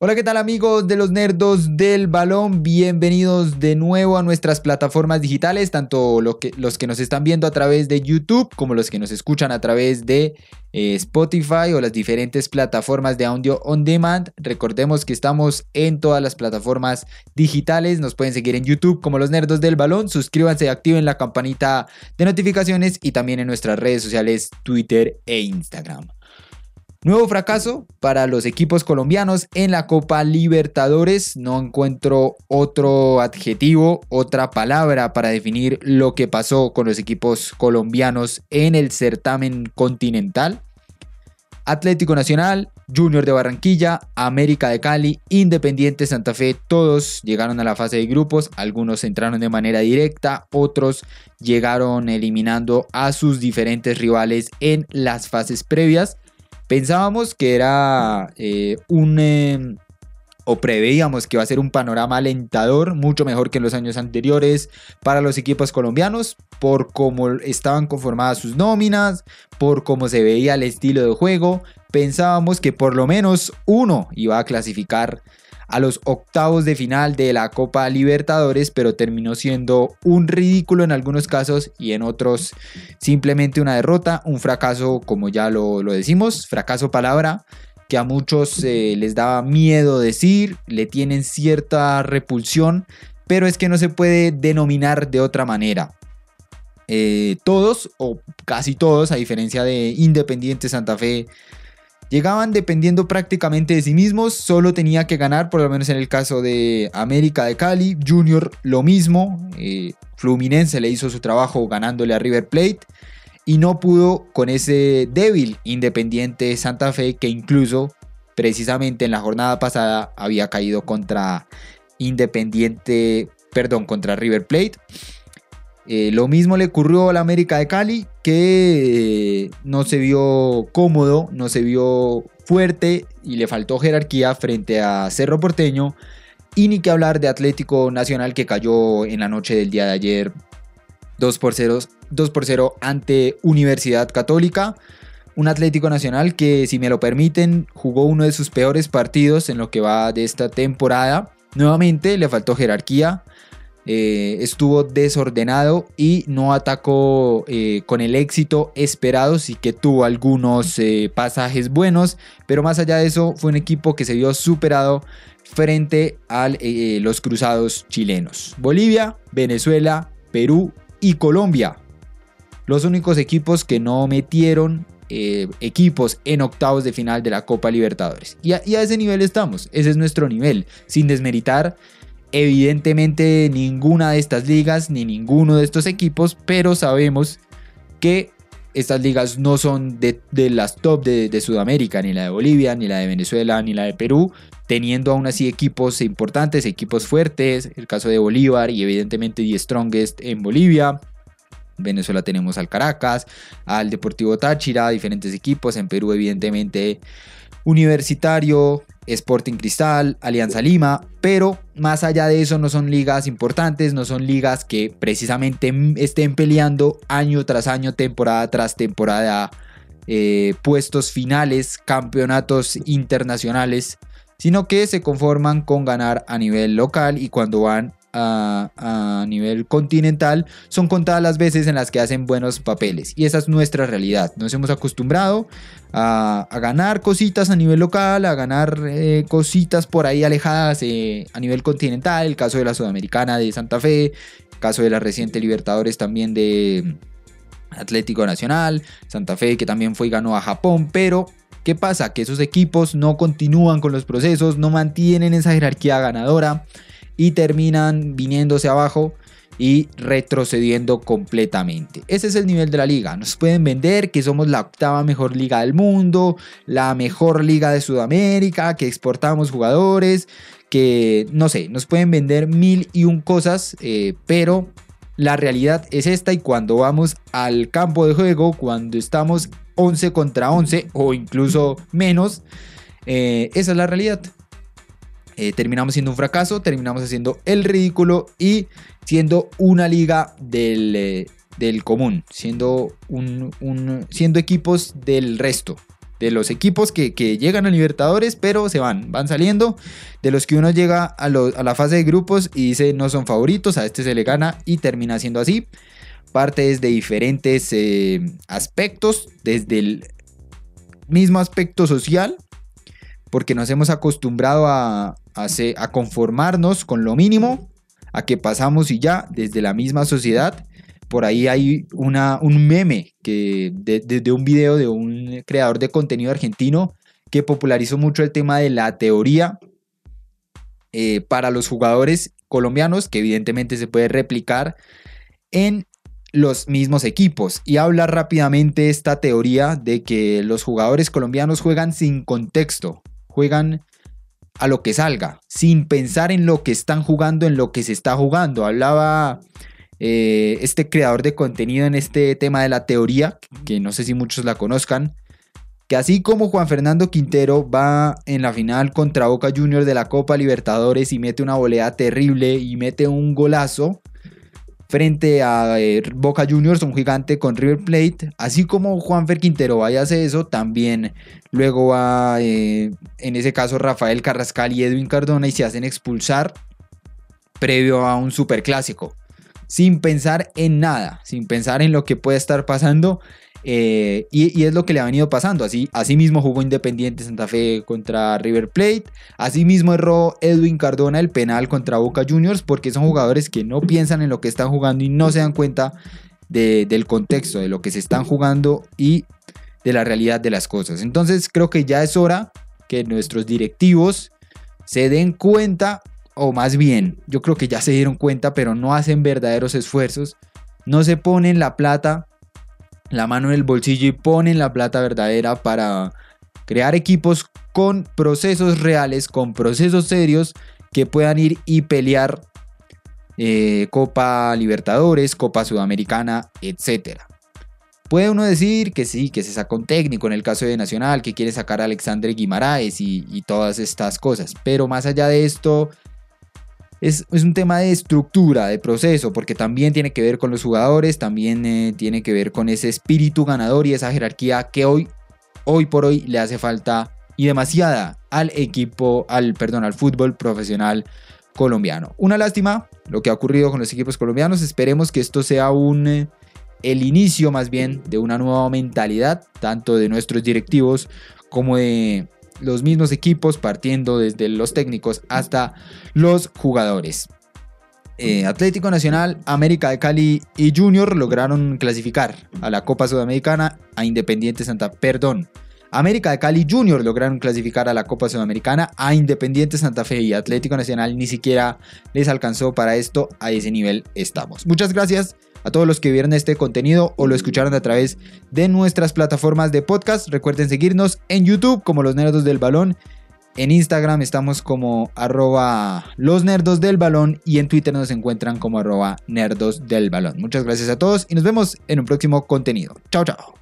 Hola, ¿qué tal amigos de los nerdos del balón? Bienvenidos de nuevo a nuestras plataformas digitales, tanto que, los que nos están viendo a través de YouTube como los que nos escuchan a través de eh, Spotify o las diferentes plataformas de audio on demand. Recordemos que estamos en todas las plataformas digitales, nos pueden seguir en YouTube como los nerdos del balón, suscríbanse, activen la campanita de notificaciones y también en nuestras redes sociales Twitter e Instagram. Nuevo fracaso para los equipos colombianos en la Copa Libertadores. No encuentro otro adjetivo, otra palabra para definir lo que pasó con los equipos colombianos en el certamen continental. Atlético Nacional, Junior de Barranquilla, América de Cali, Independiente Santa Fe, todos llegaron a la fase de grupos, algunos entraron de manera directa, otros llegaron eliminando a sus diferentes rivales en las fases previas. Pensábamos que era eh, un... Em, o preveíamos que iba a ser un panorama alentador, mucho mejor que en los años anteriores para los equipos colombianos, por cómo estaban conformadas sus nóminas, por cómo se veía el estilo de juego. Pensábamos que por lo menos uno iba a clasificar a los octavos de final de la Copa Libertadores, pero terminó siendo un ridículo en algunos casos y en otros simplemente una derrota, un fracaso como ya lo, decimos, fracaso palabra que a muchos eh, les daba miedo decir, le tienen cierta repulsión, pero es que no se puede denominar de otra manera. Eh, todos, o casi todos, a diferencia de Independiente Santa Fe, Llegaban dependiendo prácticamente de sí mismos, solo tenía que ganar, por lo menos en el caso de América de Cali, Junior lo mismo, eh, Fluminense le hizo su trabajo ganándole a River Plate y no pudo con ese débil Independiente Santa Fe que incluso precisamente en la jornada pasada había caído contra Independiente, perdón, contra River Plate. Eh, lo mismo le ocurrió a la América de Cali, que eh, no se vio cómodo, no se vio fuerte y le faltó jerarquía frente a Cerro Porteño. Y ni que hablar de Atlético Nacional que cayó en la noche del día de ayer 2 por 0, 2 por 0 ante Universidad Católica. Un Atlético Nacional que, si me lo permiten, jugó uno de sus peores partidos en lo que va de esta temporada. Nuevamente le faltó jerarquía, eh, estuvo desordenado y no atacó eh, con el éxito esperado, sí que tuvo algunos eh, pasajes buenos, pero más allá de eso fue un equipo que se vio superado frente a los cruzados chilenos. Bolivia, Venezuela, Perú y Colombia. Los únicos equipos que no metieron equipos en octavos de final de la Copa Libertadores. y a, ese nivel estamos, ese es nuestro nivel, sin desmeritar Evidentemente ninguna de estas ligas ni ninguno de estos equipos, pero sabemos que estas ligas no son de, las top de, Sudamérica, ni la de Bolivia, ni la de Venezuela, ni la de Perú, teniendo aún así equipos importantes, equipos fuertes, el caso de Bolívar y evidentemente The Strongest en Bolivia. En Venezuela tenemos al Caracas, al Deportivo Táchira, diferentes equipos. En Perú, evidentemente, Universitario, Sporting Cristal, Alianza Lima, pero más allá de eso no son ligas importantes, no son ligas que precisamente estén peleando año tras año, temporada tras temporada, eh, puestos finales, campeonatos internacionales, sino que se conforman con ganar a nivel local y cuando van a, nivel continental son contadas las veces en las que hacen buenos papeles. Y esa es nuestra realidad. Nos hemos acostumbrado a, ganar cositas a nivel local, a ganar eh, cositas por ahí alejadas eh, a nivel continental. El caso de la Sudamericana de Santa Fe, el caso de la reciente Libertadores también de Atlético Nacional, Santa Fe que también fue y ganó a Japón, pero ¿Qué pasa? Que esos equipos no continúan con los procesos, no mantienen esa jerarquía ganadora y terminan viniéndose abajo y retrocediendo completamente. Ese es el nivel de la liga. Nos pueden vender que somos la octava mejor liga del mundo, la mejor liga de Sudamérica, que exportamos jugadores, que no sé, nos pueden vender mil y un cosas, eh, pero la realidad es esta y cuando vamos al campo de juego, cuando estamos 11 contra 11 o incluso menos, eh, esa es la realidad. Eh, terminamos siendo un fracaso, terminamos haciendo el ridículo y siendo una liga del, eh, común, siendo, un, siendo equipos del resto. de los equipos que, llegan a Libertadores, pero se van, van saliendo. De los que uno llega a, la fase de grupos y dice no son favoritos, a este se le gana y termina siendo así. Parte desde diferentes eh, aspectos, desde el mismo aspecto social, porque nos hemos acostumbrado a, a, conformarnos con lo mínimo, a que pasamos y ya, desde la misma sociedad. Por ahí hay una, un meme que desde un video de un creador de contenido argentino que popularizó mucho el tema de la teoría eh, para los jugadores colombianos, que evidentemente se puede replicar en los mismos equipos. Y habla rápidamente esta teoría de que los jugadores colombianos juegan sin contexto, juegan a lo que salga, sin pensar en lo que están jugando, en lo que se está jugando. Hablaba eh, este creador de contenido en este tema de la teoría, que no sé si muchos la conozcan, que así como Juan Fernando Quintero va en la final contra Boca Juniors de la Copa Libertadores y mete una volea terrible y mete un golazo, frente a eh, Boca Juniors, un gigante con River Plate. Así como Juanfer Quintero vaya a hacer eso, también luego va, eh, en ese caso, Rafael Carrascal y Edwin Cardona y se hacen expulsar previo a un superclásico. Sin pensar en nada, sin pensar en lo que puede estar pasando eh, y, es lo que le ha venido pasando. Así, así mismo jugó Independiente Santa Fe contra River Plate. Así mismo erró Edwin Cardona el penal contra Boca Juniors porque son jugadores que no piensan en lo que están jugando y no se dan cuenta del contexto, de lo que se están jugando y de la realidad de las cosas. Entonces creo que ya es hora que nuestros directivos se den cuenta, o más bien, yo creo que ya se dieron cuenta, pero no hacen verdaderos esfuerzos, no se ponen la plata la mano en el bolsillo y ponen la plata verdadera para crear equipos con procesos reales, con procesos serios que puedan ir y pelear eh, Copa Libertadores, Copa Sudamericana, etc. Puede uno decir que sí, que se saca un técnico en el caso de Nacional, que quiere sacar a Alexandre Guimaraes y todas estas cosas, pero más allá de esto, es, un tema de estructura, de proceso, porque también tiene que ver con los jugadores, también eh, tiene que ver con ese espíritu ganador y esa jerarquía que hoy, hoy por hoy le hace falta y demasiada al equipo, al, perdón, al fútbol profesional colombiano. Una lástima lo que ha ocurrido con los equipos colombianos, esperemos que esto sea un... Eh, el inicio más bien de una nueva mentalidad, tanto de nuestros directivos como de los mismos equipos, partiendo desde los técnicos hasta los jugadores. Eh, Atlético Nacional, América de Cali y Junior lograron clasificar a la Copa Sudamericana a Independiente Santa, perdón, América de Cali Junior lograron clasificar a la Copa Sudamericana a Independiente Santa Fe y Atlético Nacional ni siquiera les alcanzó para esto, a ese nivel estamos. Muchas gracias a todos los que vieron este contenido o lo escucharon a través de nuestras plataformas de podcast. Recuerden seguirnos en YouTube como Los Nerdos del Balón. En Instagram estamos como arroba los nerdos del balón y en Twitter nos encuentran como arroba nerdos del balón. Muchas gracias a todos y nos vemos en un próximo contenido. Chao, chao.